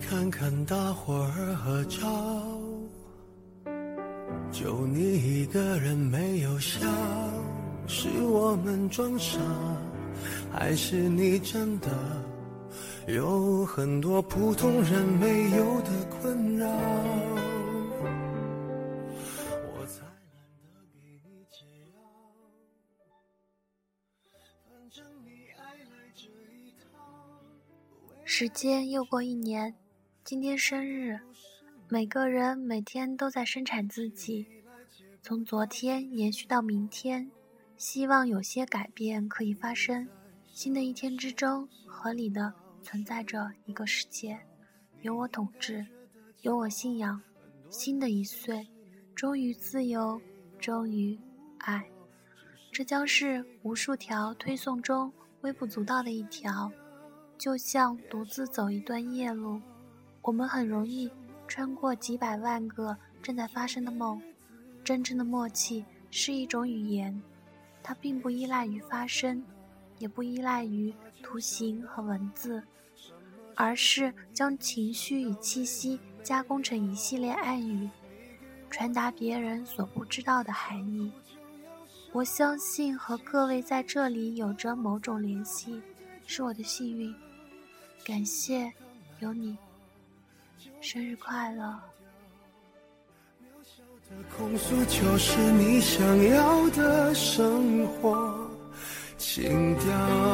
看看大伙儿合照，就你一个人没有笑，是我们装傻，还是你真的有很多普通人没有的困扰？我才懒得给你解药，反正你爱来这一套。时间又过一年，今天生日，每个人每天都在生产自己，从昨天延续到明天，希望有些改变可以发生。新的一天之中，合理的存在着一个世界，有我统治，有我信仰。新的一岁，终于自由，终于爱，这将是无数条推送中微不足道的一条。就像独自走一段夜路，我们很容易穿过几百万个正在发生的梦。真正的默契是一种语言，它并不依赖于发声，也不依赖于图形和文字，而是将情绪与气息加工成一系列暗语，传达别人所不知道的含义。我相信和各位在这里有着某种联系，是我的幸运。感谢有你，生日快乐！渺小的控诉就是你想要的生活情调。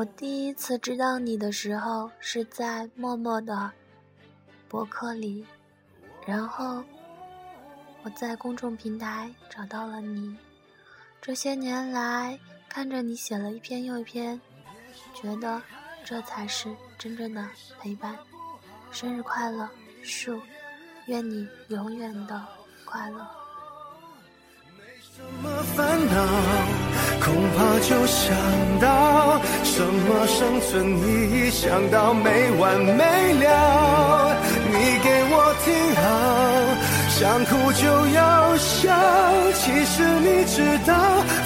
我第一次知道你的时候，是在默默的博客里，然后我在公众平台找到了你。这些年来，看着你写了一篇又一篇，觉得这才是真正的陪伴。生日快乐，树！愿你永远的。快乐。没什么烦恼，恐怕就想到什么生存意义，想到没完没了。你给我听好，想哭就要笑。其实你知道，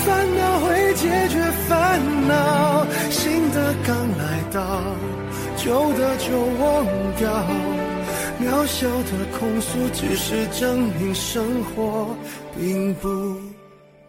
烦恼会解决烦恼，新的刚来到，旧的就忘掉。渺小的控诉，只是证明生活并不